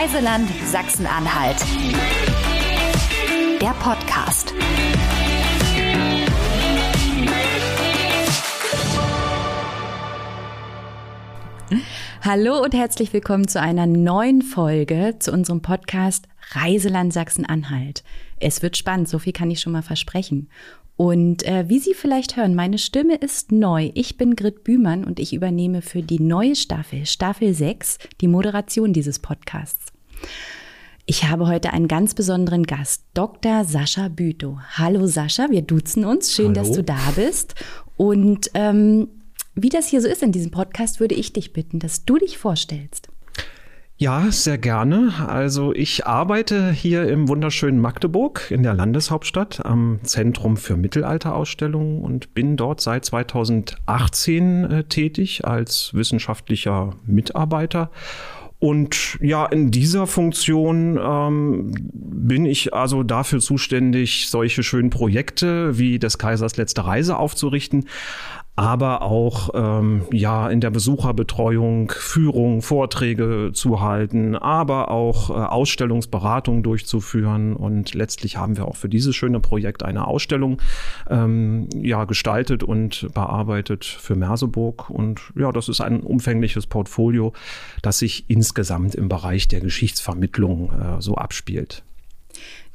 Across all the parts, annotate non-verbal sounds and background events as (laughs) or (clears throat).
Reiseland Sachsen-Anhalt. Der Podcast. Hallo und herzlich willkommen zu einer neuen Folge zu unserem Podcast Reiseland Sachsen-Anhalt. Es wird spannend, so viel kann ich schon mal versprechen. Und äh, wie Sie vielleicht hören, meine Stimme ist neu. Ich bin Grit Bühmann und ich übernehme für die neue Staffel, Staffel 6, die Moderation dieses Podcasts. Ich habe heute einen ganz besonderen Gast, Dr. Sascha Bütow. Hallo Sascha, wir duzen uns. Schön, Hallo. dass du da bist. Und ähm, wie das hier so ist in diesem Podcast, würde ich dich bitten, dass du dich vorstellst. Ja, sehr gerne. Also ich arbeite hier im wunderschönen Magdeburg in der Landeshauptstadt am Zentrum für Mittelalterausstellungen und bin dort seit 2018 äh, tätig als wissenschaftlicher Mitarbeiter. Und ja, in dieser Funktion ähm, bin ich also dafür zuständig, solche schönen Projekte wie des Kaisers letzte Reise aufzurichten, aber auch ähm, ja in der Besucherbetreuung, Führung, Vorträge zu halten, aber auch äh, Ausstellungsberatung durchzuführen. Und letztlich haben wir auch für dieses schöne Projekt eine Ausstellung ähm, ja gestaltet und bearbeitet für Merseburg. Und ja, das ist ein umfängliches Portfolio, das sich insgesamt im Bereich der Geschichtsvermittlung äh, so abspielt.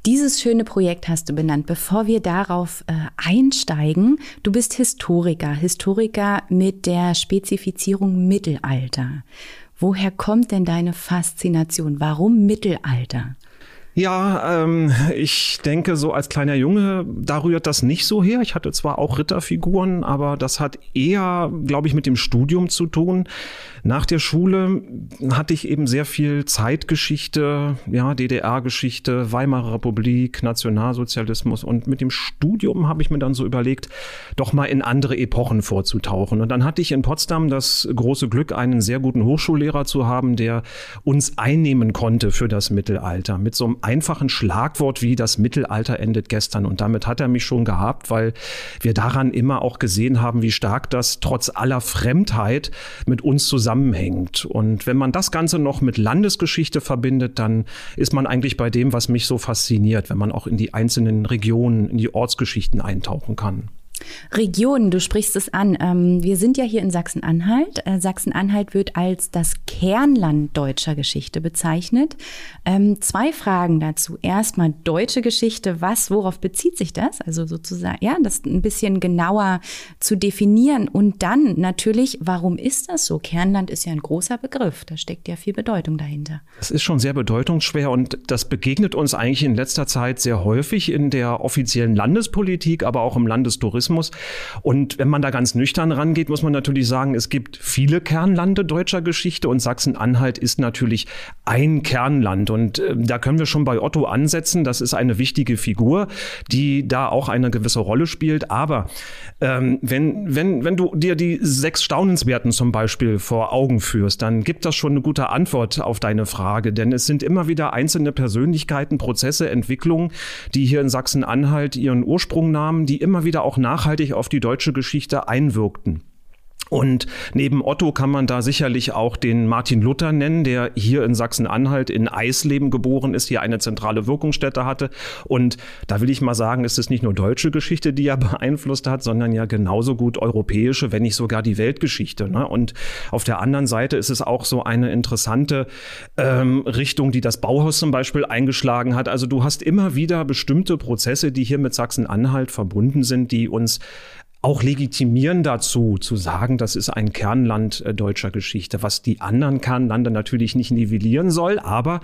Dieses schöne Projekt hast du benannt. Bevor wir darauf äh, einsteigen, du bist Historiker, Historiker mit der Spezifizierung Mittelalter. Woher kommt denn deine Faszination? Warum Mittelalter? Ja, ähm, ich denke, so als kleiner Junge, da rührt das nicht so her. Ich hatte zwar auch Ritterfiguren, aber das hat eher, glaube ich, mit dem Studium zu tun. Nach der Schule hatte ich eben sehr viel Zeitgeschichte, ja, DDR-Geschichte, Weimarer Republik, Nationalsozialismus und mit dem Studium habe ich mir dann so überlegt, doch mal in andere Epochen vorzutauchen. Und dann hatte ich in Potsdam das große Glück, einen sehr guten Hochschullehrer zu haben, der uns einnehmen konnte für das Mittelalter mit so einem einfachen Schlagwort wie das Mittelalter endet gestern. Und damit hat er mich schon gehabt, weil wir daran immer auch gesehen haben, wie stark das trotz aller Fremdheit mit uns zusammenhängt. Und wenn man das Ganze noch mit Landesgeschichte verbindet, dann ist man eigentlich bei dem, was mich so fasziniert, wenn man auch in die einzelnen Regionen, in die Ortsgeschichten eintauchen kann. Regionen, du sprichst es an. Ähm, wir sind ja hier in Sachsen-Anhalt. Äh, Sachsen-Anhalt wird als das Kernland deutscher Geschichte bezeichnet. Ähm, zwei Fragen dazu. Erstmal deutsche Geschichte. Was, worauf bezieht sich das? Also sozusagen, ja, das ein bisschen genauer zu definieren. Und dann natürlich, warum ist das so? Kernland ist ja ein großer Begriff. Da steckt ja viel Bedeutung dahinter. Das ist schon sehr bedeutungsschwer und das begegnet uns eigentlich in letzter Zeit sehr häufig in der offiziellen Landespolitik, aber auch im Landestourismus. Tourismus. Und wenn man da ganz nüchtern rangeht, muss man natürlich sagen, es gibt viele Kernlande deutscher Geschichte und Sachsen-Anhalt ist natürlich ein Kernland. Und äh, da können wir schon bei Otto ansetzen. Das ist eine wichtige Figur, die da auch eine gewisse Rolle spielt. Aber ähm, wenn, wenn, wenn du dir die sechs Staunenswerten zum Beispiel vor Augen führst, dann gibt das schon eine gute Antwort auf deine Frage. Denn es sind immer wieder einzelne Persönlichkeiten, Prozesse, Entwicklungen, die hier in Sachsen-Anhalt ihren Ursprung nahmen, die immer wieder auch nachhaltig auf die deutsche Geschichte einwirkten. Und neben Otto kann man da sicherlich auch den Martin Luther nennen, der hier in Sachsen-Anhalt in Eisleben geboren ist, hier eine zentrale Wirkungsstätte hatte. Und da will ich mal sagen, ist es nicht nur deutsche Geschichte, die er (laughs) beeinflusst hat, sondern ja genauso gut europäische, wenn nicht sogar die Weltgeschichte. Ne? Und auf der anderen Seite ist es auch so eine interessante ähm, Richtung, die das Bauhaus zum Beispiel eingeschlagen hat. Also du hast immer wieder bestimmte Prozesse, die hier mit Sachsen-Anhalt verbunden sind, die uns auch legitimieren dazu, zu sagen, das ist ein Kernland äh, deutscher Geschichte, was die anderen Kernlande natürlich nicht nivellieren soll. Aber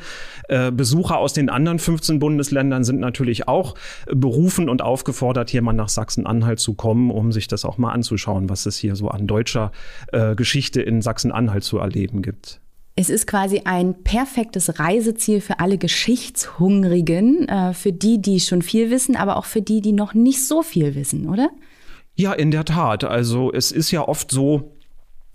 äh, Besucher aus den anderen 15 Bundesländern sind natürlich auch äh, berufen und aufgefordert, hier mal nach Sachsen-Anhalt zu kommen, um sich das auch mal anzuschauen, was es hier so an deutscher äh, Geschichte in Sachsen-Anhalt zu erleben gibt. Es ist quasi ein perfektes Reiseziel für alle Geschichtshungrigen, äh, für die, die schon viel wissen, aber auch für die, die noch nicht so viel wissen, oder? Ja, in der Tat. Also es ist ja oft so,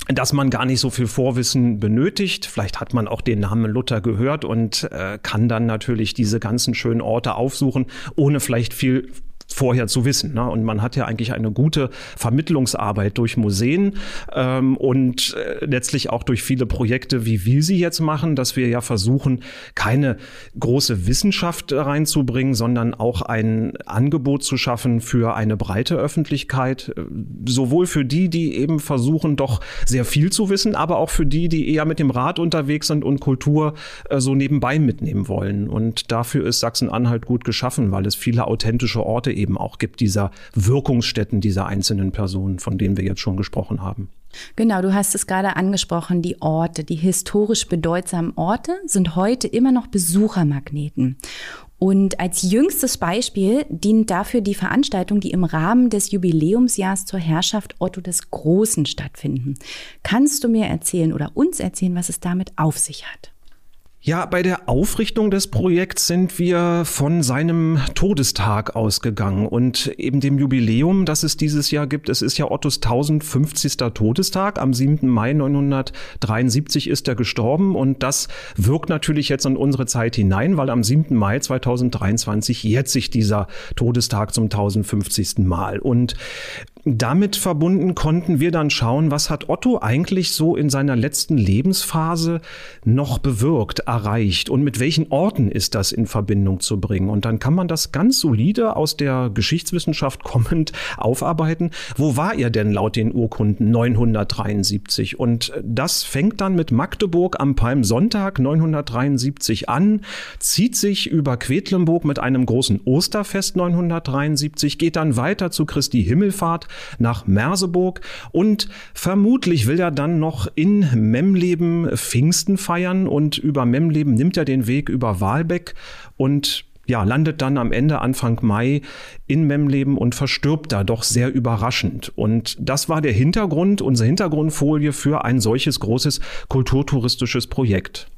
dass man gar nicht so viel Vorwissen benötigt. Vielleicht hat man auch den Namen Luther gehört und äh, kann dann natürlich diese ganzen schönen Orte aufsuchen, ohne vielleicht viel vorher zu wissen. Ne? Und man hat ja eigentlich eine gute Vermittlungsarbeit durch Museen ähm, und äh, letztlich auch durch viele Projekte, wie wir sie jetzt machen, dass wir ja versuchen, keine große Wissenschaft reinzubringen, sondern auch ein Angebot zu schaffen für eine breite Öffentlichkeit, äh, sowohl für die, die eben versuchen, doch sehr viel zu wissen, aber auch für die, die eher mit dem Rad unterwegs sind und Kultur äh, so nebenbei mitnehmen wollen. Und dafür ist Sachsen-Anhalt gut geschaffen, weil es viele authentische Orte eben auch gibt, dieser Wirkungsstätten dieser einzelnen Personen, von denen wir jetzt schon gesprochen haben. Genau, du hast es gerade angesprochen, die Orte, die historisch bedeutsamen Orte sind heute immer noch Besuchermagneten. Und als jüngstes Beispiel dient dafür die Veranstaltung, die im Rahmen des Jubiläumsjahrs zur Herrschaft Otto des Großen stattfinden. Kannst du mir erzählen oder uns erzählen, was es damit auf sich hat? Ja, bei der Aufrichtung des Projekts sind wir von seinem Todestag ausgegangen und eben dem Jubiläum, das es dieses Jahr gibt. Es ist ja Ottos 1050. Todestag. Am 7. Mai 1973 ist er gestorben und das wirkt natürlich jetzt in unsere Zeit hinein, weil am 7. Mai 2023 jährt sich dieser Todestag zum 1050. Mal. Und damit verbunden konnten wir dann schauen, was hat Otto eigentlich so in seiner letzten Lebensphase noch bewirkt, erreicht und mit welchen Orten ist das in Verbindung zu bringen. Und dann kann man das ganz solide aus der Geschichtswissenschaft kommend aufarbeiten. Wo war er denn laut den Urkunden 973? Und das fängt dann mit Magdeburg am Palmsonntag 973 an, zieht sich über Quedlinburg mit einem großen Osterfest 973, geht dann weiter zu Christi Himmelfahrt nach Merseburg und vermutlich will er dann noch in Memleben Pfingsten feiern und über Memleben nimmt er den Weg über Walbeck und ja, landet dann am Ende Anfang Mai in Memleben und verstirbt da doch sehr überraschend. Und das war der Hintergrund, unsere Hintergrundfolie für ein solches großes kulturtouristisches Projekt.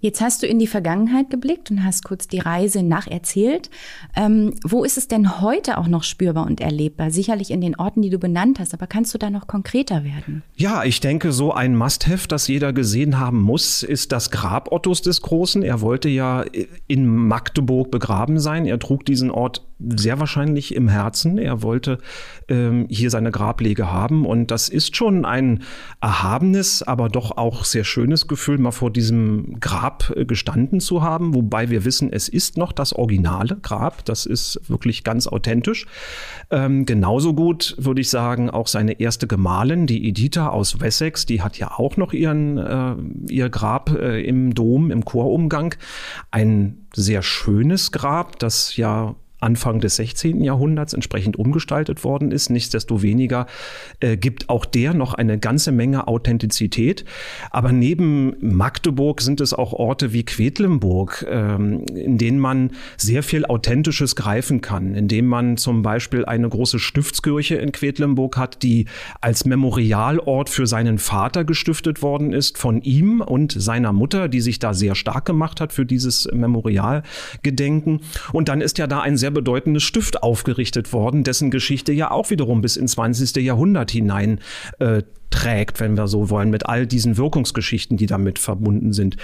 Jetzt hast du in die Vergangenheit geblickt und hast kurz die Reise nacherzählt. Ähm, wo ist es denn heute auch noch spürbar und erlebbar? Sicherlich in den Orten, die du benannt hast, aber kannst du da noch konkreter werden? Ja, ich denke, so ein Must-Have, das jeder gesehen haben muss, ist das Grab Ottos des Großen. Er wollte ja in Magdeburg begraben sein. Er trug diesen Ort sehr wahrscheinlich im Herzen. Er wollte ähm, hier seine Grablege haben. Und das ist schon ein erhabenes, aber doch auch sehr schönes Gefühl, mal vor diesem Grab äh, gestanden zu haben. Wobei wir wissen, es ist noch das originale Grab. Das ist wirklich ganz authentisch. Ähm, genauso gut würde ich sagen, auch seine erste Gemahlin, die Editha aus Wessex, die hat ja auch noch ihren, äh, ihr Grab äh, im Dom, im Chorumgang. Ein sehr schönes Grab, das ja Anfang des 16. Jahrhunderts entsprechend umgestaltet worden ist. Nichtsdestoweniger äh, gibt auch der noch eine ganze Menge Authentizität. Aber neben Magdeburg sind es auch Orte wie Quedlinburg, ähm, in denen man sehr viel Authentisches greifen kann, indem man zum Beispiel eine große Stiftskirche in Quedlinburg hat, die als Memorialort für seinen Vater gestiftet worden ist von ihm und seiner Mutter, die sich da sehr stark gemacht hat für dieses Memorialgedenken. Und dann ist ja da ein sehr sehr bedeutendes Stift aufgerichtet worden, dessen Geschichte ja auch wiederum bis ins 20. Jahrhundert hinein äh, trägt, wenn wir so wollen, mit all diesen Wirkungsgeschichten, die damit verbunden sind.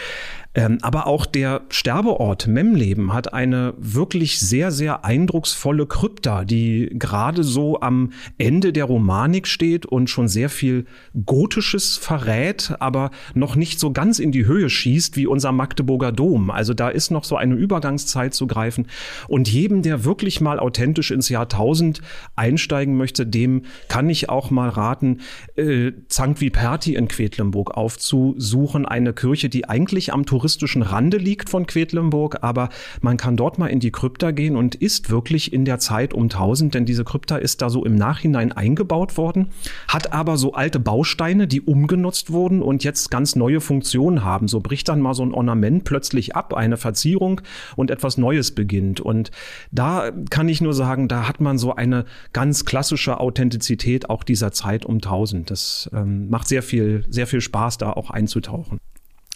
Ähm, aber auch der Sterbeort Memleben hat eine wirklich sehr, sehr eindrucksvolle Krypta, die gerade so am Ende der Romanik steht und schon sehr viel Gotisches verrät, aber noch nicht so ganz in die Höhe schießt wie unser Magdeburger Dom. Also da ist noch so eine Übergangszeit zu greifen. Und jedem, der wirklich mal authentisch ins Jahr 1000 einsteigen möchte, dem kann ich auch mal raten, äh, Sankt Viperti in Quedlinburg aufzusuchen. Eine Kirche, die eigentlich am touristischen Rande liegt von Quedlinburg, aber man kann dort mal in die Krypta gehen und ist wirklich in der Zeit um 1000, denn diese Krypta ist da so im Nachhinein eingebaut worden, hat aber so alte Bausteine, die umgenutzt wurden und jetzt ganz neue Funktionen haben. So bricht dann mal so ein Ornament plötzlich ab, eine Verzierung und etwas Neues beginnt. Und da kann ich nur sagen, da hat man so eine ganz klassische Authentizität auch dieser Zeit um 1000. Das ähm, macht sehr viel, sehr viel Spaß, da auch einzutauchen.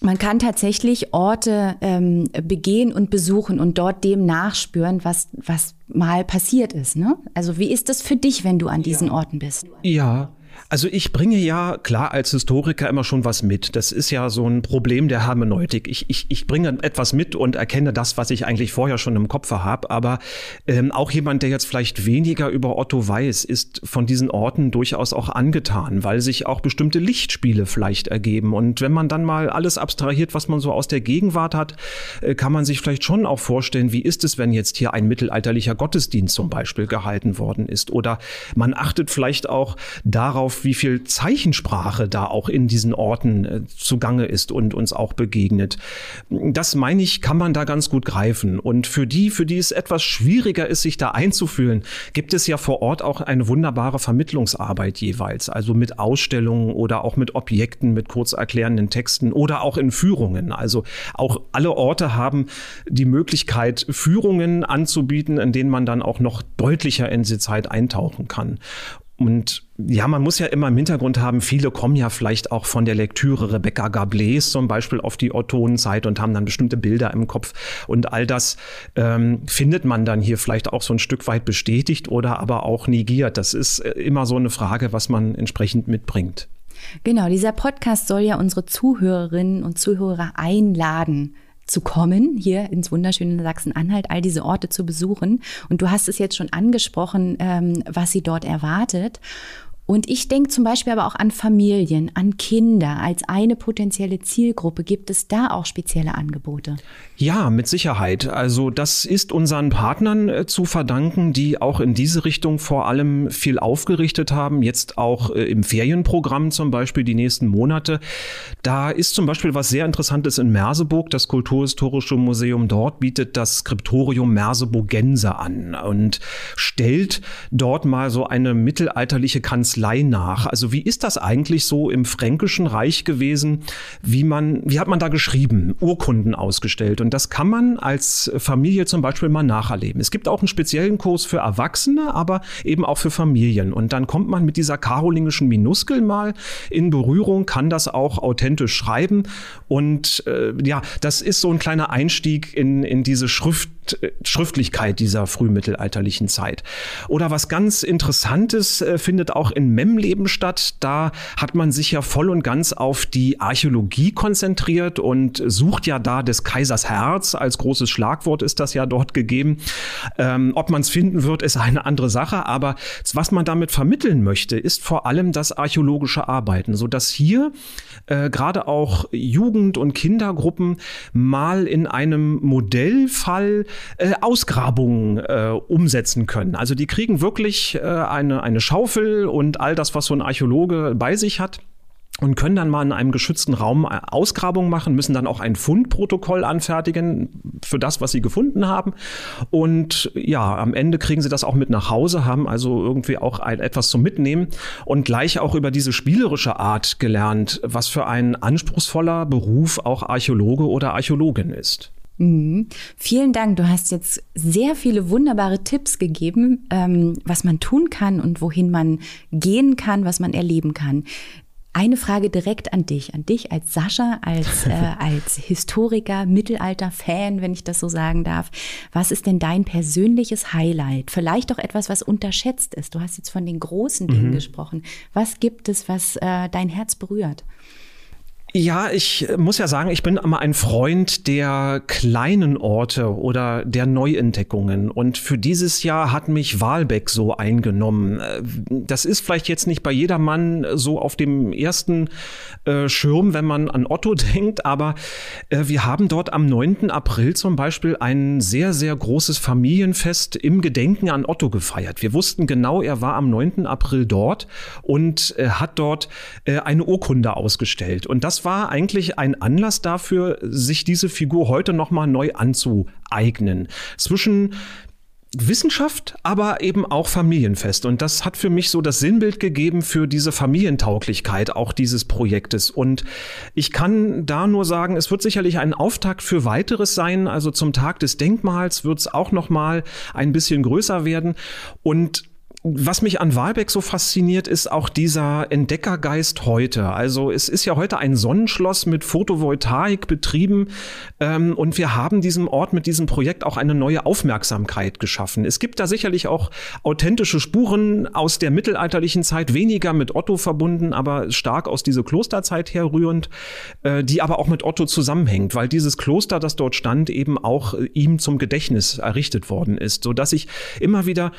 Man kann tatsächlich Orte ähm, begehen und besuchen und dort dem nachspüren, was, was mal passiert ist. Ne? Also wie ist das für dich, wenn du an diesen Orten bist? Ja, Also ich bringe ja klar als Historiker immer schon was mit. Das ist ja so ein Problem der Hermeneutik. Ich, ich, ich bringe etwas mit und erkenne das, was ich eigentlich vorher schon im Kopf habe. Aber ähm, auch jemand, der jetzt vielleicht weniger über Otto weiß, ist von diesen Orten durchaus auch angetan, weil sich auch bestimmte Lichtspiele vielleicht ergeben. Und wenn man dann mal alles abstrahiert, was man so aus der Gegenwart hat, äh, kann man sich vielleicht schon auch vorstellen, wie ist es, wenn jetzt hier ein mittelalterlicher Gottesdienst zum Beispiel gehalten worden ist. Oder man achtet vielleicht auch darauf, wie viel Zeichensprache da auch in diesen Orten äh, zugange ist und uns auch begegnet. Das meine ich, kann man da ganz gut greifen. Und für die, für die es etwas schwieriger ist, sich da einzufühlen, gibt es ja vor Ort auch eine wunderbare Vermittlungsarbeit jeweils. Also mit Ausstellungen oder auch mit Objekten, mit kurz erklärenden Texten oder auch in Führungen. Also auch alle Orte haben die Möglichkeit, Führungen anzubieten, in denen man dann auch noch deutlicher in die Zeit eintauchen kann. Und ja, man muss ja immer im Hintergrund haben, viele kommen ja vielleicht auch von der Lektüre Rebecca Gablés zum Beispiel auf die Ottonenzeit und haben dann bestimmte Bilder im Kopf. Und all das ähm, findet man dann hier vielleicht auch so ein Stück weit bestätigt oder aber auch negiert. Das ist äh, immer so eine Frage, was man entsprechend mitbringt. Genau, dieser Podcast soll ja unsere Zuhörerinnen und Zuhörer einladen, zu kommen, hier ins wunderschöne Sachsen-Anhalt, all diese Orte zu besuchen. Und du hast es jetzt schon angesprochen, ähm, was sie dort erwartet. Und ich denke zum Beispiel aber auch an Familien, an Kinder als eine potenzielle Zielgruppe. Gibt es da auch spezielle Angebote? Ja, mit Sicherheit. Also das ist unseren Partnern äh, zu verdanken, die auch in diese Richtung vor allem viel aufgerichtet haben. Jetzt auch äh, im Ferienprogramm zum Beispiel die nächsten Monate. Da ist zum Beispiel was sehr Interessantes in Merseburg. Das Kulturhistorische Museum dort bietet das Skriptorium Merseburgense an und stellt dort mal so eine mittelalterliche Kanzlei Kanzlei nach. Also wie ist das eigentlich so im Fränkischen Reich gewesen? Wie man, wie hat man da geschrieben? Urkunden ausgestellt. Und das kann man als Familie zum Beispiel mal nacherleben. Es gibt auch einen speziellen Kurs für Erwachsene, aber eben auch für Familien. Und dann kommt man mit dieser karolingischen Minuskel mal in Berührung, kann das auch authentisch schreiben. Und äh, ja, das ist so ein kleiner Einstieg in, in diese Schrift Schriftlichkeit dieser frühmittelalterlichen Zeit. Oder was ganz Interessantes äh, findet auch in Memleben statt. Da hat man sich ja voll und ganz auf die Archäologie konzentriert und sucht ja da des Kaisers Herz. Als großes Schlagwort ist das ja dort gegeben. Ähm, ob man es finden wird, ist eine andere Sache. Aber was man damit vermitteln möchte, ist vor allem das archäologische Arbeiten, so dass hier äh, gerade auch Jugend- und Kindergruppen mal in einem Modellfall äh, Ausgrabungen äh, umsetzen können. Also die kriegen wirklich äh, eine, eine Schaufel und all das, was so ein Archäologe bei sich hat und können dann mal in einem geschützten Raum äh, Ausgrabungen machen, müssen dann auch ein Fundprotokoll anfertigen für das, was sie gefunden haben. Und ja, am Ende kriegen sie das auch mit nach Hause, haben also irgendwie auch ein, etwas zum Mitnehmen und gleich auch über diese spielerische Art gelernt, was für ein anspruchsvoller Beruf auch Archäologe oder Archäologin ist. Mhm. Vielen Dank. Du hast jetzt sehr viele wunderbare Tipps gegeben, ähm, was man tun kann und wohin man gehen kann, was man erleben kann. Eine Frage direkt an dich, an dich als Sascha, als, (laughs) äh, als Historiker, Mittelalter-Fan, wenn ich das so sagen darf. Was ist denn dein persönliches Highlight? Vielleicht auch etwas, was unterschätzt ist. Du hast jetzt von den großen Dingen mhm. gesprochen. Was gibt es, was äh, dein Herz berührt? Ja, ich muss ja sagen, ich bin immer ein Freund der kleinen Orte oder der Neuentdeckungen. Und für dieses Jahr hat mich Wahlbeck so eingenommen. Das ist vielleicht jetzt nicht bei jedermann so auf dem ersten äh, Schirm, wenn man an Otto (laughs) denkt, aber äh, wir haben dort am 9. April zum Beispiel ein sehr, sehr großes Familienfest im Gedenken an Otto gefeiert. Wir wussten genau, er war am 9. April dort und äh, hat dort äh, eine Urkunde ausgestellt. Und das war eigentlich ein Anlass dafür, sich diese Figur heute nochmal neu anzueignen. Zwischen Wissenschaft, aber eben auch Familienfest. Und das hat für mich so das Sinnbild gegeben für diese Familientauglichkeit auch dieses Projektes. Und ich kann da nur sagen, es wird sicherlich ein Auftakt für weiteres sein. Also zum Tag des Denkmals wird es auch noch mal ein bisschen größer werden. Und was mich an Wahlbeck so fasziniert, ist auch dieser Entdeckergeist heute. Also es ist ja heute ein Sonnenschloss mit Photovoltaik betrieben ähm, und wir haben diesem Ort mit diesem Projekt auch eine neue Aufmerksamkeit geschaffen. Es gibt da sicherlich auch authentische Spuren aus der mittelalterlichen Zeit, weniger mit Otto verbunden, aber stark aus dieser Klosterzeit herrührend, äh, die aber auch mit Otto zusammenhängt, weil dieses Kloster, das dort stand, eben auch äh, ihm zum Gedächtnis errichtet worden ist, so dass ich immer wieder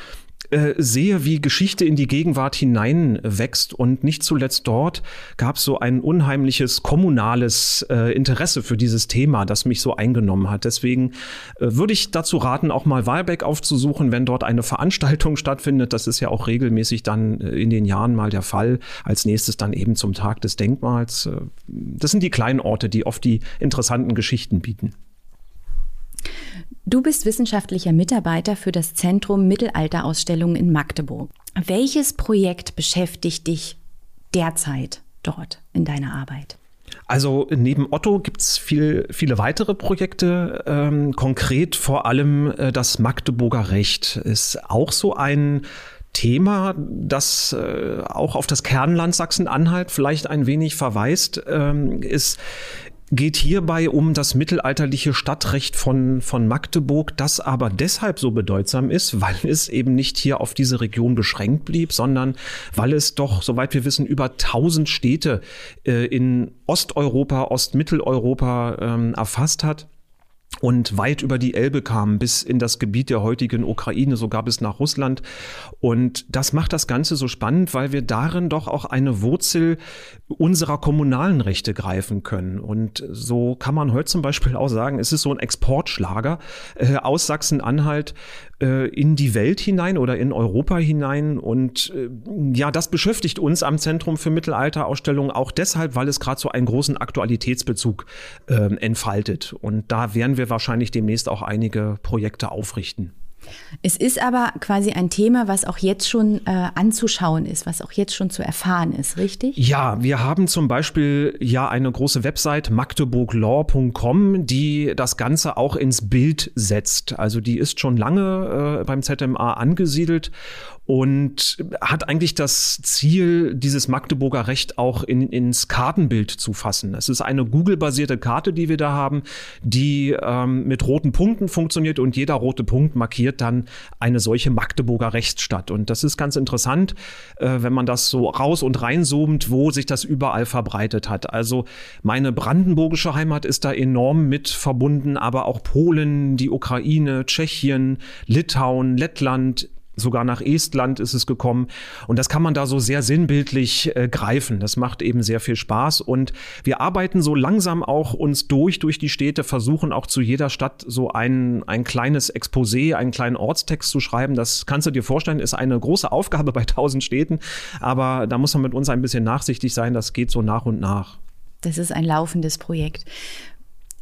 äh, sehe, wie Geschichte in die Gegenwart hineinwächst und nicht zuletzt dort gab es so ein unheimliches kommunales äh, Interesse für dieses Thema, das mich so eingenommen hat. Deswegen äh, würde ich dazu raten, auch mal Wahlbeck aufzusuchen, wenn dort eine Veranstaltung stattfindet. Das ist ja auch regelmäßig dann äh, in den Jahren mal der Fall. Als nächstes dann eben zum Tag des Denkmals. Äh, das sind die kleinen Orte, die oft die interessanten Geschichten bieten. Du bist wissenschaftlicher Mitarbeiter für das Zentrum Mittelalterausstellungen in Magdeburg. Welches Projekt beschäftigt dich derzeit dort in deiner Arbeit? Also neben Otto gibt es viel, viele weitere Projekte. Ähm, konkret vor allem äh, das Magdeburger Recht ist auch so ein Thema, das äh, auch auf das Kernland Sachsen-Anhalt vielleicht ein wenig verweist, ähm, ist geht hierbei um das mittelalterliche Stadtrecht von, von Magdeburg, das aber deshalb so bedeutsam ist, weil es eben nicht hier auf diese Region beschränkt blieb, sondern weil es doch, soweit wir wissen, über 1000 Städte äh, in Osteuropa, Ostmitteleuropa ähm, erfasst hat und weit über die Elbe kamen bis in das Gebiet der heutigen Ukraine, sogar bis nach Russland. Und das macht das Ganze so spannend, weil wir darin doch auch eine Wurzel unserer kommunalen Rechte greifen können. Und so kann man heute zum Beispiel auch sagen, es ist so ein Exportschlager äh, aus Sachsen-Anhalt äh, in die Welt hinein oder in Europa hinein. Und äh, ja, das beschäftigt uns am Zentrum für Mittelalterausstellungen auch deshalb, weil es gerade so einen großen Aktualitätsbezug äh, entfaltet. Und da werden wir wahrscheinlich demnächst auch einige Projekte aufrichten. Es ist aber quasi ein Thema, was auch jetzt schon äh, anzuschauen ist, was auch jetzt schon zu erfahren ist, richtig? Ja, wir haben zum Beispiel ja eine große Website magdeburglaw.com, die das Ganze auch ins Bild setzt. Also die ist schon lange äh, beim ZMA angesiedelt und hat eigentlich das Ziel, dieses Magdeburger Recht auch in, ins Kartenbild zu fassen. Es ist eine Google-basierte Karte, die wir da haben, die ähm, mit roten Punkten funktioniert und jeder rote Punkt markiert dann eine solche Magdeburger Rechtsstadt. Und das ist ganz interessant, äh, wenn man das so raus und reinzoomt, wo sich das überall verbreitet hat. Also meine brandenburgische Heimat ist da enorm mit verbunden, aber auch Polen, die Ukraine, Tschechien, Litauen, Lettland, sogar nach Estland ist es gekommen. Und das kann man da so sehr sinnbildlich äh, greifen. Das macht eben sehr viel Spaß. Und wir arbeiten so langsam auch uns durch, durch die Städte, versuchen auch zu jeder Stadt so ein, ein kleines Exposé, einen kleinen Ortstext zu schreiben. Das kannst du dir vorstellen, ist eine große Aufgabe bei tausend Städten. Aber da muss man mit uns ein bisschen nachsichtig sein. Das geht so nach und nach. Das ist ein laufendes Projekt.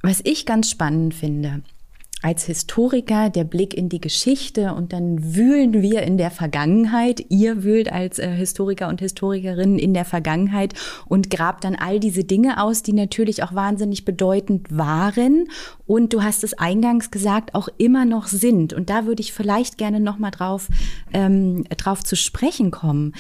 Was ich ganz spannend finde, als Historiker der Blick in die Geschichte und dann wühlen wir in der Vergangenheit. Ihr wühlt als äh, Historiker und Historikerinnen in der Vergangenheit und grabt dann all diese Dinge aus, die natürlich auch wahnsinnig bedeutend waren und du hast es eingangs gesagt, auch immer noch sind. Und da würde ich vielleicht gerne noch mal drauf, ähm, drauf zu sprechen kommen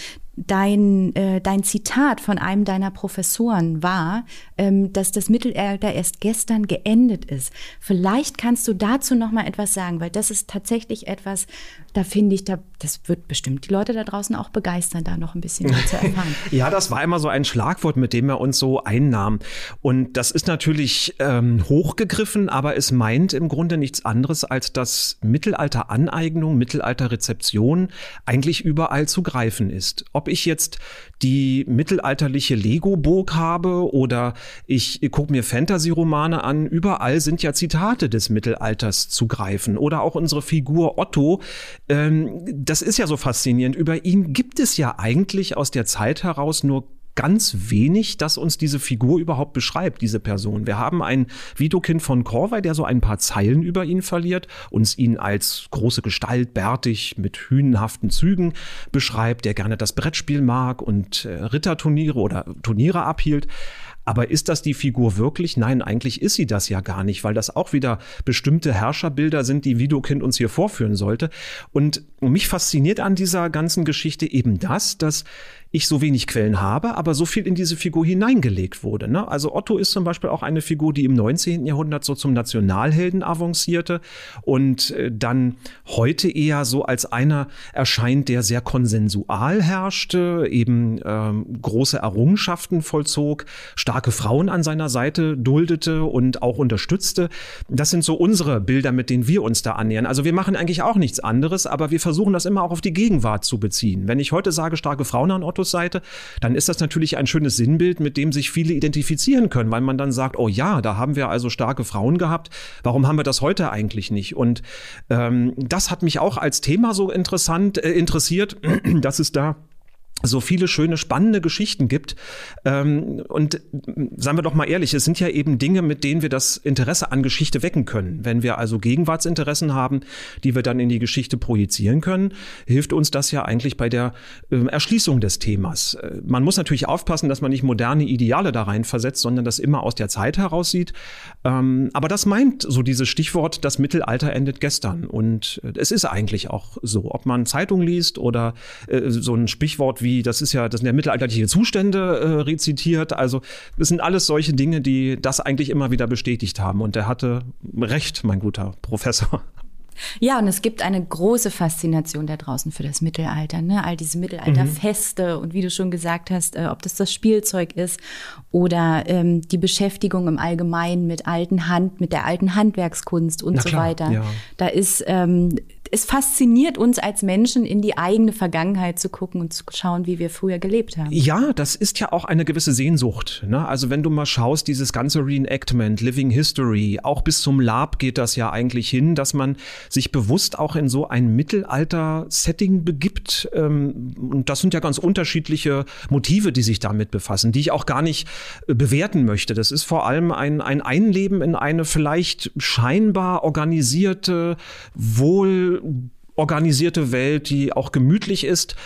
dein, äh, dein Zitat von einem deiner Professoren war, dass das Mittelalter erst gestern geendet ist. Vielleicht kannst du dazu noch mal etwas sagen, weil das ist tatsächlich etwas, da finde ich, da, das wird bestimmt die Leute da draußen auch begeistern, da noch ein bisschen mehr zu erfahren. (laughs) ja, das war immer so ein Schlagwort, mit dem er uns so einnahm. Und das ist natürlich ähm, hochgegriffen, aber es meint im Grunde nichts anderes, als dass Mittelalter-Aneignung, Mittelalter-Rezeption eigentlich überall zu greifen ist. Ob ich jetzt die mittelalterliche Lego-Burg habe oder ich gucke mir Fantasy-Romane an, überall sind ja Zitate des Mittelalters zu greifen. Oder auch unsere Figur Otto, ähm, das ist ja so faszinierend. Über ihn gibt es ja eigentlich aus der Zeit heraus nur ganz wenig, das uns diese Figur überhaupt beschreibt, diese Person. Wir haben ein Widokind von Corvey, der so ein paar Zeilen über ihn verliert, uns ihn als große Gestalt, bärtig, mit hünenhaften Zügen beschreibt, der gerne das Brettspiel mag und äh, Ritterturniere oder Turniere abhielt. Aber ist das die Figur wirklich? Nein, eigentlich ist sie das ja gar nicht, weil das auch wieder bestimmte Herrscherbilder sind, die Widukind uns hier vorführen sollte. Und mich fasziniert an dieser ganzen Geschichte eben das, dass ich so wenig Quellen habe, aber so viel in diese Figur hineingelegt wurde. Ne? Also Otto ist zum Beispiel auch eine Figur, die im 19. Jahrhundert so zum Nationalhelden avancierte und äh, dann heute eher so als einer erscheint, der sehr konsensual herrschte, eben ähm, große Errungenschaften vollzog, starke Frauen an seiner Seite duldete und auch unterstützte. Das sind so unsere Bilder, mit denen wir uns da annähern. Also wir machen eigentlich auch nichts anderes, aber wir versuchen das immer auch auf die Gegenwart zu beziehen. Wenn ich heute sage, starke Frauen an Otto, Autos Seite, dann ist das natürlich ein schönes Sinnbild, mit dem sich viele identifizieren können, weil man dann sagt, oh ja, da haben wir also starke Frauen gehabt. Warum haben wir das heute eigentlich nicht? Und ähm, das hat mich auch als Thema so interessant äh, interessiert, (clears throat) dass es da so viele schöne, spannende Geschichten gibt. Ähm, und sagen wir doch mal ehrlich, es sind ja eben Dinge, mit denen wir das Interesse an Geschichte wecken können. Wenn wir also Gegenwartsinteressen haben, die wir dann in die Geschichte projizieren können, hilft uns das ja eigentlich bei der ähm, Erschließung des Themas. Äh, man muss natürlich aufpassen, dass man nicht moderne Ideale da rein versetzt, sondern das immer aus der Zeit heraus sieht. Ähm, aber das meint so dieses Stichwort, das Mittelalter endet gestern. Und äh, es ist eigentlich auch so, ob man Zeitung liest oder äh, so ein Sprichwort wie wie, das ist ja, das sind ja mittelalterliche Zustände äh, rezitiert. Also das sind alles solche Dinge, die das eigentlich immer wieder bestätigt haben. Und er hatte recht, mein guter Professor. Ja, und es gibt eine große Faszination da draußen für das Mittelalter. Ne? All diese Mittelalterfeste mhm. und wie du schon gesagt hast, äh, ob das das Spielzeug ist oder ähm, die Beschäftigung im Allgemeinen mit alten Hand, mit der alten Handwerkskunst und Na so klar, weiter. Ja. Da ist ähm, es fasziniert uns als Menschen, in die eigene Vergangenheit zu gucken und zu schauen, wie wir früher gelebt haben. Ja, das ist ja auch eine gewisse Sehnsucht. Ne? Also wenn du mal schaust, dieses ganze Reenactment, Living History, auch bis zum Lab geht das ja eigentlich hin, dass man sich bewusst auch in so ein Mittelalter-Setting begibt. Ähm, und das sind ja ganz unterschiedliche Motive, die sich damit befassen, die ich auch gar nicht äh, bewerten möchte. Das ist vor allem ein, ein Einleben in eine vielleicht scheinbar organisierte, wohl organisierte Welt, die auch gemütlich ist,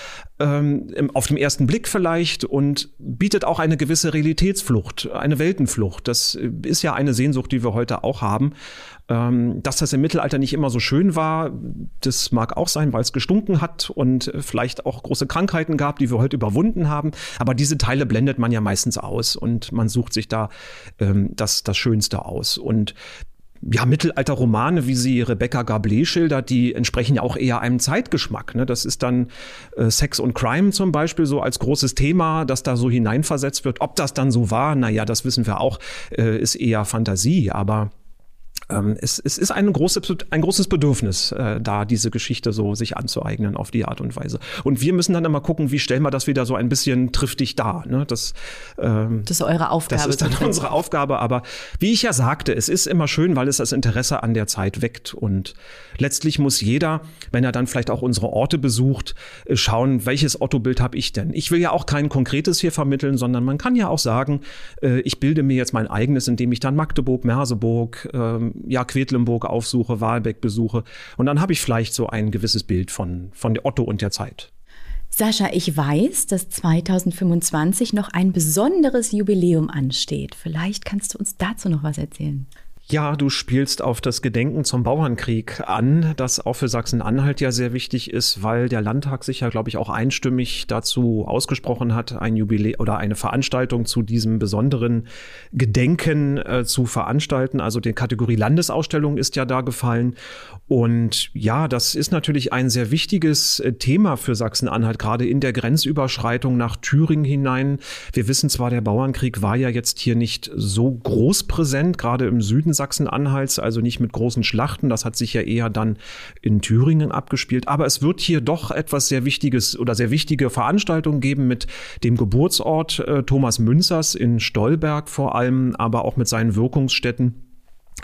ähm, auf den ersten Blick vielleicht und bietet auch eine gewisse Realitätsflucht, eine Weltenflucht. Das ist ja eine Sehnsucht, die wir heute auch haben. Ähm, dass das im Mittelalter nicht immer so schön war, das mag auch sein, weil es gestunken hat und vielleicht auch große Krankheiten gab, die wir heute überwunden haben. Aber diese Teile blendet man ja meistens aus und man sucht sich da ähm, das, das Schönste aus. Und ja, Mittelalter-Romane, wie sie Rebecca Gablé schildert, die entsprechen ja auch eher einem Zeitgeschmack. Ne? Das ist dann äh, Sex und Crime zum Beispiel so als großes Thema, das da so hineinversetzt wird. Ob das dann so war, naja, das wissen wir auch, äh, ist eher Fantasie. Aber ähm, es, es ist ein, große, ein großes Bedürfnis, äh, da diese Geschichte so sich anzueignen auf die Art und Weise. Und wir müssen dann immer gucken, wie stellen wir das wieder so ein bisschen triftig dar. Ne? Das, ähm, das ist eure Aufgabe. Das ist dann unsere Aufgabe. Aber wie ich ja sagte, es ist immer schön, weil es das Interesse an der Zeit weckt. Und letztlich muss jeder, wenn er dann vielleicht auch unsere Orte besucht, äh, schauen, welches Otto-Bild habe ich denn? Ich will ja auch kein konkretes hier vermitteln, sondern man kann ja auch sagen, äh, ich bilde mir jetzt mein eigenes, indem ich dann Magdeburg, Merseburg, ähm, ja, Quedlinburg aufsuche, Wahlbeck besuche. Und dann habe ich vielleicht so ein gewisses Bild von, von Otto und der Zeit. Sascha, ich weiß, dass 2025 noch ein besonderes Jubiläum ansteht. Vielleicht kannst du uns dazu noch was erzählen. Ja, du spielst auf das Gedenken zum Bauernkrieg an, das auch für Sachsen-Anhalt ja sehr wichtig ist, weil der Landtag sich ja, glaube ich, auch einstimmig dazu ausgesprochen hat, ein Jubiläum oder eine Veranstaltung zu diesem besonderen Gedenken äh, zu veranstalten. Also die Kategorie Landesausstellung ist ja da gefallen. Und ja, das ist natürlich ein sehr wichtiges äh, Thema für Sachsen-Anhalt, gerade in der Grenzüberschreitung nach Thüringen hinein. Wir wissen zwar, der Bauernkrieg war ja jetzt hier nicht so groß präsent, gerade im Süden Sachsen-Anhalts, also nicht mit großen Schlachten. Das hat sich ja eher dann in Thüringen abgespielt. Aber es wird hier doch etwas sehr Wichtiges oder sehr wichtige Veranstaltungen geben mit dem Geburtsort äh, Thomas Münzers in Stolberg vor allem, aber auch mit seinen Wirkungsstätten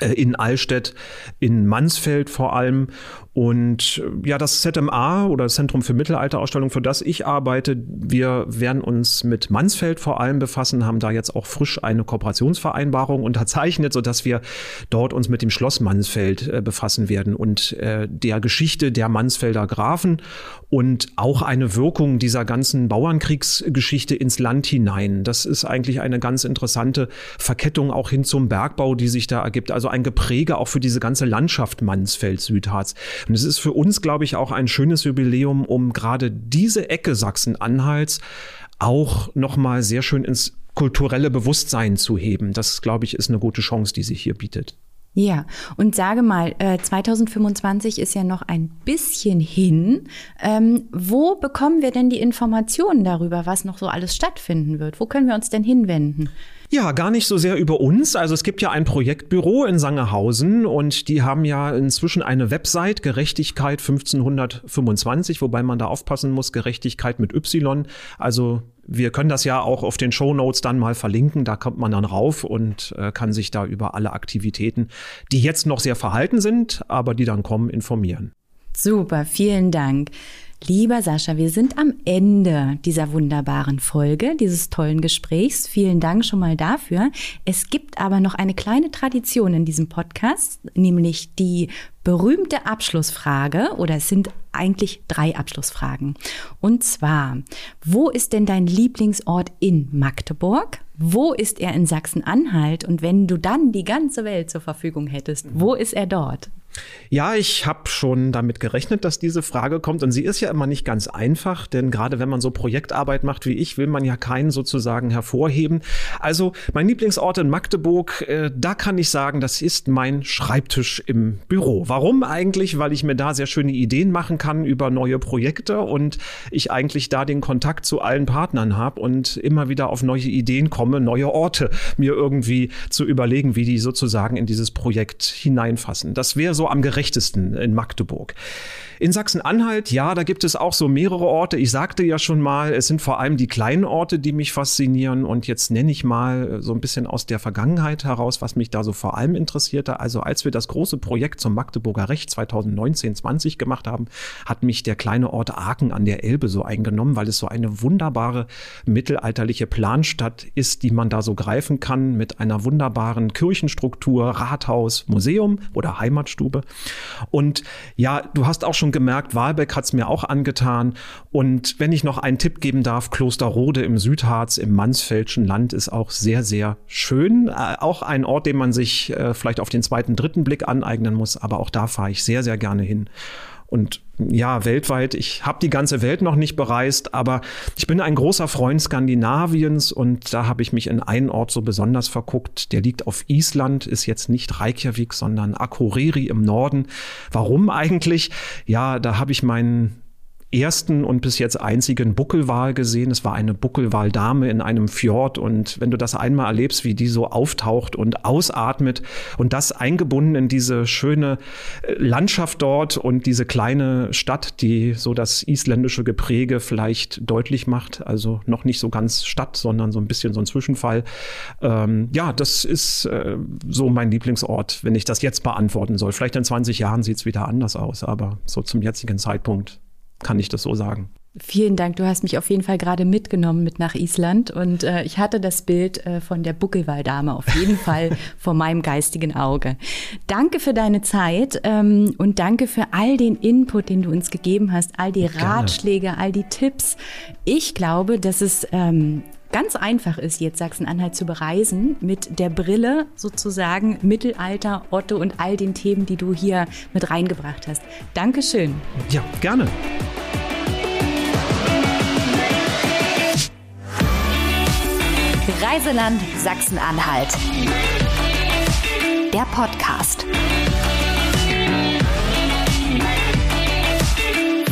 in Allstedt, in Mansfeld vor allem. Und äh, ja, das ZMA oder Zentrum für Mittelalterausstellung, für das ich arbeite, wir werden uns mit Mansfeld vor allem befassen, haben da jetzt auch frisch eine Kooperationsvereinbarung unterzeichnet, sodass wir dort uns mit dem Schloss Mansfeld äh, befassen werden und äh, der Geschichte der Mansfelder Grafen und auch eine Wirkung dieser ganzen Bauernkriegsgeschichte ins Land hinein. Das ist eigentlich eine ganz interessante Verkettung auch hin zum Bergbau, die sich da ergibt also ein Gepräge auch für diese ganze Landschaft Mansfeld-Südharz. Und es ist für uns, glaube ich, auch ein schönes Jubiläum, um gerade diese Ecke Sachsen-Anhalts auch nochmal sehr schön ins kulturelle Bewusstsein zu heben. Das, glaube ich, ist eine gute Chance, die sich hier bietet. Ja, und sage mal, 2025 äh, ist ja noch ein bisschen hin. Ähm, wo bekommen wir denn die Informationen darüber, was noch so alles stattfinden wird? Wo können wir uns denn hinwenden? Ja, gar nicht so sehr über uns. Also es gibt ja ein Projektbüro in Sangerhausen und die haben ja inzwischen eine Website, Gerechtigkeit 1525, wobei man da aufpassen muss, Gerechtigkeit mit Y. Also wir können das ja auch auf den Show Notes dann mal verlinken. Da kommt man dann rauf und äh, kann sich da über alle Aktivitäten, die jetzt noch sehr verhalten sind, aber die dann kommen, informieren. Super, vielen Dank. Lieber Sascha, wir sind am Ende dieser wunderbaren Folge, dieses tollen Gesprächs. Vielen Dank schon mal dafür. Es gibt aber noch eine kleine Tradition in diesem Podcast, nämlich die berühmte Abschlussfrage oder es sind eigentlich drei Abschlussfragen. Und zwar, wo ist denn dein Lieblingsort in Magdeburg? Wo ist er in Sachsen-Anhalt? Und wenn du dann die ganze Welt zur Verfügung hättest, wo ist er dort? Ja, ich habe schon damit gerechnet, dass diese Frage kommt. Und sie ist ja immer nicht ganz einfach, denn gerade wenn man so Projektarbeit macht wie ich, will man ja keinen sozusagen hervorheben. Also mein Lieblingsort in Magdeburg, äh, da kann ich sagen, das ist mein Schreibtisch im Büro. Warum eigentlich? Weil ich mir da sehr schöne Ideen machen kann über neue Projekte und ich eigentlich da den Kontakt zu allen Partnern habe und immer wieder auf neue Ideen komme, neue Orte mir irgendwie zu überlegen, wie die sozusagen in dieses Projekt hineinfassen. Das wäre so am gerechtesten in Magdeburg. In Sachsen-Anhalt, ja, da gibt es auch so mehrere Orte. Ich sagte ja schon mal, es sind vor allem die kleinen Orte, die mich faszinieren. Und jetzt nenne ich mal so ein bisschen aus der Vergangenheit heraus, was mich da so vor allem interessierte. Also als wir das große Projekt zum Magdeburger Recht 2019-20 gemacht haben, hat mich der kleine Ort Aachen an der Elbe so eingenommen, weil es so eine wunderbare mittelalterliche Planstadt ist, die man da so greifen kann mit einer wunderbaren Kirchenstruktur, Rathaus, Museum oder Heimatstube. Und ja, du hast auch schon schon gemerkt, Wahlbeck hat es mir auch angetan. Und wenn ich noch einen Tipp geben darf, Klosterrode im Südharz im Mansfeldschen Land ist auch sehr, sehr schön. Äh, auch ein Ort, den man sich äh, vielleicht auf den zweiten, dritten Blick aneignen muss. Aber auch da fahre ich sehr, sehr gerne hin. Und ja, weltweit, ich habe die ganze Welt noch nicht bereist, aber ich bin ein großer Freund Skandinaviens und da habe ich mich in einen Ort so besonders verguckt. Der liegt auf Island, ist jetzt nicht Reykjavik, sondern Akureyri im Norden. Warum eigentlich? Ja, da habe ich meinen ersten und bis jetzt einzigen Buckelwal gesehen. Es war eine Buckelwaldame in einem Fjord und wenn du das einmal erlebst, wie die so auftaucht und ausatmet und das eingebunden in diese schöne äh, Landschaft dort und diese kleine Stadt, die so das isländische Gepräge vielleicht deutlich macht, also noch nicht so ganz Stadt, sondern so ein bisschen so ein Zwischenfall. Ähm, ja, das ist äh, so mein Lieblingsort, wenn ich das jetzt beantworten soll. Vielleicht in 20 Jahren sieht es wieder anders aus, aber so zum jetzigen Zeitpunkt kann ich das so sagen. Vielen Dank. Du hast mich auf jeden Fall gerade mitgenommen mit nach Island und äh, ich hatte das Bild äh, von der Buckelwaldame auf jeden (laughs) Fall vor meinem geistigen Auge. Danke für deine Zeit ähm, und danke für all den Input, den du uns gegeben hast, all die Ratschläge, all die Tipps. Ich glaube, dass es ähm, ganz einfach ist, jetzt Sachsen-Anhalt zu bereisen, mit der Brille sozusagen Mittelalter, Otto und all den Themen, die du hier mit reingebracht hast. Dankeschön. Ja, gerne. Reiseland Sachsen-Anhalt. Der Podcast.